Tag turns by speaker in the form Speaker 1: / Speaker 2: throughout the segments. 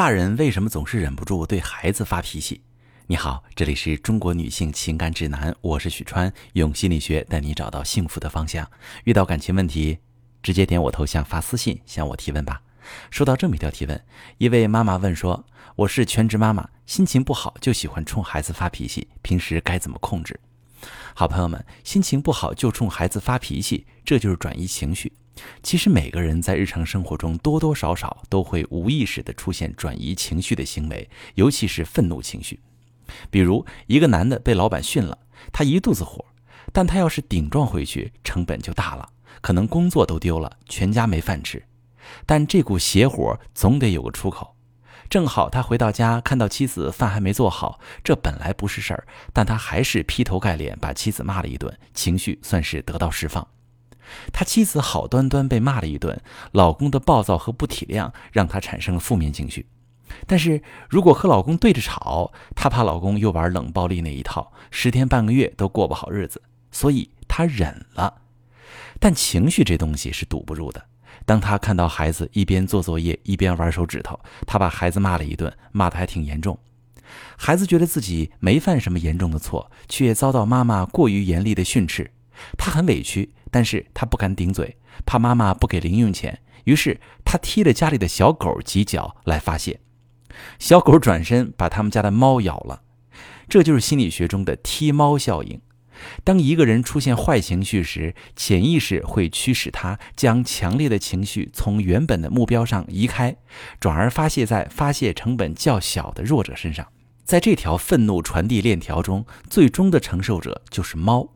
Speaker 1: 大人为什么总是忍不住对孩子发脾气？你好，这里是中国女性情感指南，我是许川，用心理学带你找到幸福的方向。遇到感情问题，直接点我头像发私信向我提问吧。收到这么一条提问，一位妈妈问说：“我是全职妈妈，心情不好就喜欢冲孩子发脾气，平时该怎么控制？”好朋友们，心情不好就冲孩子发脾气，这就是转移情绪。其实每个人在日常生活中多多少少都会无意识地出现转移情绪的行为，尤其是愤怒情绪。比如一个男的被老板训了，他一肚子火，但他要是顶撞回去，成本就大了，可能工作都丢了，全家没饭吃。但这股邪火总得有个出口。正好他回到家，看到妻子饭还没做好，这本来不是事儿，但他还是劈头盖脸把妻子骂了一顿，情绪算是得到释放。他妻子好端端被骂了一顿，老公的暴躁和不体谅让他产生了负面情绪。但是如果和老公对着吵，他怕老公又玩冷暴力那一套，十天半个月都过不好日子，所以他忍了。但情绪这东西是堵不住的。当他看到孩子一边做作业一边玩手指头，他把孩子骂了一顿，骂得还挺严重。孩子觉得自己没犯什么严重的错，却遭到妈妈过于严厉的训斥，他很委屈。但是他不敢顶嘴，怕妈妈不给零用钱，于是他踢了家里的小狗几脚来发泄。小狗转身把他们家的猫咬了，这就是心理学中的踢猫效应。当一个人出现坏情绪时，潜意识会驱使他将强烈的情绪从原本的目标上移开，转而发泄在发泄成本较小的弱者身上。在这条愤怒传递链条中，最终的承受者就是猫。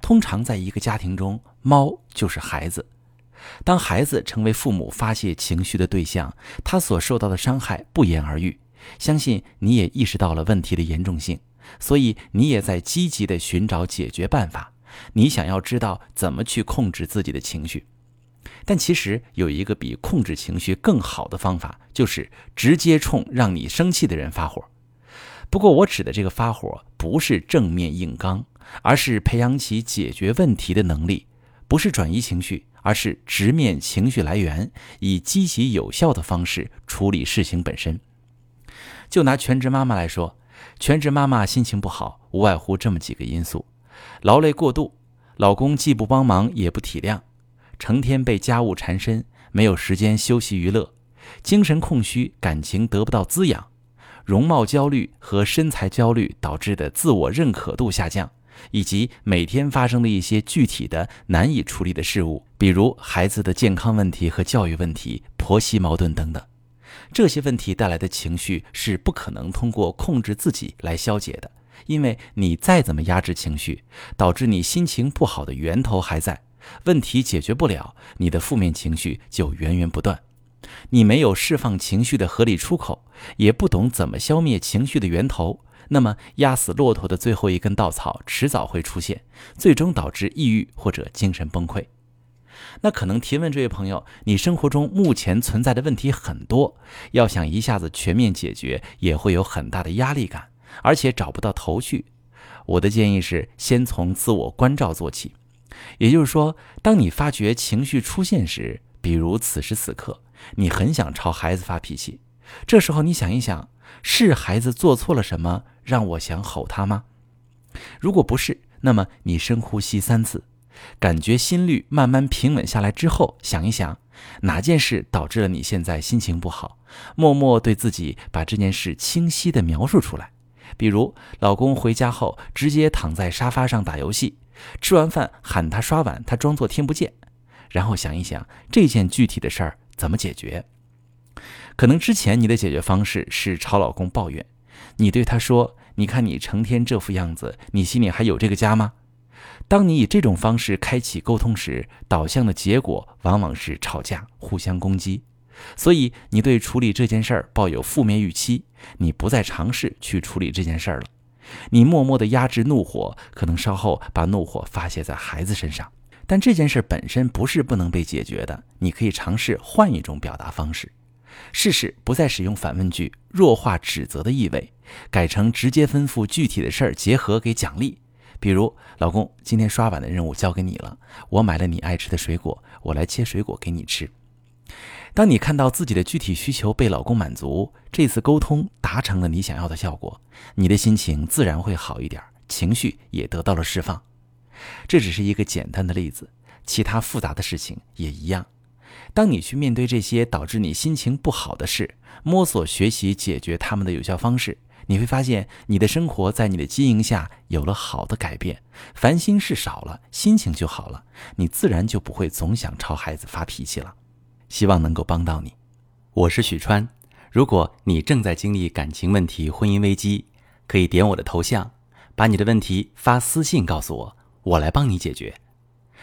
Speaker 1: 通常在一个家庭中，猫就是孩子。当孩子成为父母发泄情绪的对象，他所受到的伤害不言而喻。相信你也意识到了问题的严重性，所以你也在积极地寻找解决办法。你想要知道怎么去控制自己的情绪，但其实有一个比控制情绪更好的方法，就是直接冲让你生气的人发火。不过我指的这个发火，不是正面硬刚。而是培养起解决问题的能力，不是转移情绪，而是直面情绪来源，以积极有效的方式处理事情本身。就拿全职妈妈来说，全职妈妈心情不好，无外乎这么几个因素：劳累过度，老公既不帮忙也不体谅，成天被家务缠身，没有时间休息娱乐，精神空虚，感情得不到滋养，容貌焦虑和身材焦虑导致的自我认可度下降。以及每天发生的一些具体的难以处理的事物，比如孩子的健康问题和教育问题、婆媳矛盾等等，这些问题带来的情绪是不可能通过控制自己来消解的，因为你再怎么压制情绪，导致你心情不好的源头还在，问题解决不了，你的负面情绪就源源不断。你没有释放情绪的合理出口，也不懂怎么消灭情绪的源头。那么，压死骆驼的最后一根稻草迟早会出现，最终导致抑郁或者精神崩溃。那可能提问这位朋友，你生活中目前存在的问题很多，要想一下子全面解决，也会有很大的压力感，而且找不到头绪。我的建议是，先从自我关照做起。也就是说，当你发觉情绪出现时，比如此时此刻，你很想朝孩子发脾气，这时候你想一想。是孩子做错了什么让我想吼他吗？如果不是，那么你深呼吸三次，感觉心率慢慢平稳下来之后，想一想哪件事导致了你现在心情不好，默默对自己把这件事清晰地描述出来。比如，老公回家后直接躺在沙发上打游戏，吃完饭喊他刷碗，他装作听不见，然后想一想这件具体的事儿怎么解决。可能之前你的解决方式是朝老公抱怨，你对他说：“你看你成天这副样子，你心里还有这个家吗？”当你以这种方式开启沟通时，导向的结果往往是吵架、互相攻击。所以你对处理这件事儿抱有负面预期，你不再尝试去处理这件事儿了。你默默地压制怒火，可能稍后把怒火发泄在孩子身上。但这件事本身不是不能被解决的，你可以尝试换一种表达方式。试试不再使用反问句，弱化指责的意味，改成直接吩咐具体的事儿，结合给奖励。比如，老公，今天刷碗的任务交给你了，我买了你爱吃的水果，我来切水果给你吃。当你看到自己的具体需求被老公满足，这次沟通达成了你想要的效果，你的心情自然会好一点，情绪也得到了释放。这只是一个简单的例子，其他复杂的事情也一样。当你去面对这些导致你心情不好的事，摸索学习解决他们的有效方式，你会发现你的生活在你的经营下有了好的改变，烦心事少了，心情就好了，你自然就不会总想朝孩子发脾气了。希望能够帮到你。我是许川，如果你正在经历感情问题、婚姻危机，可以点我的头像，把你的问题发私信告诉我，我来帮你解决。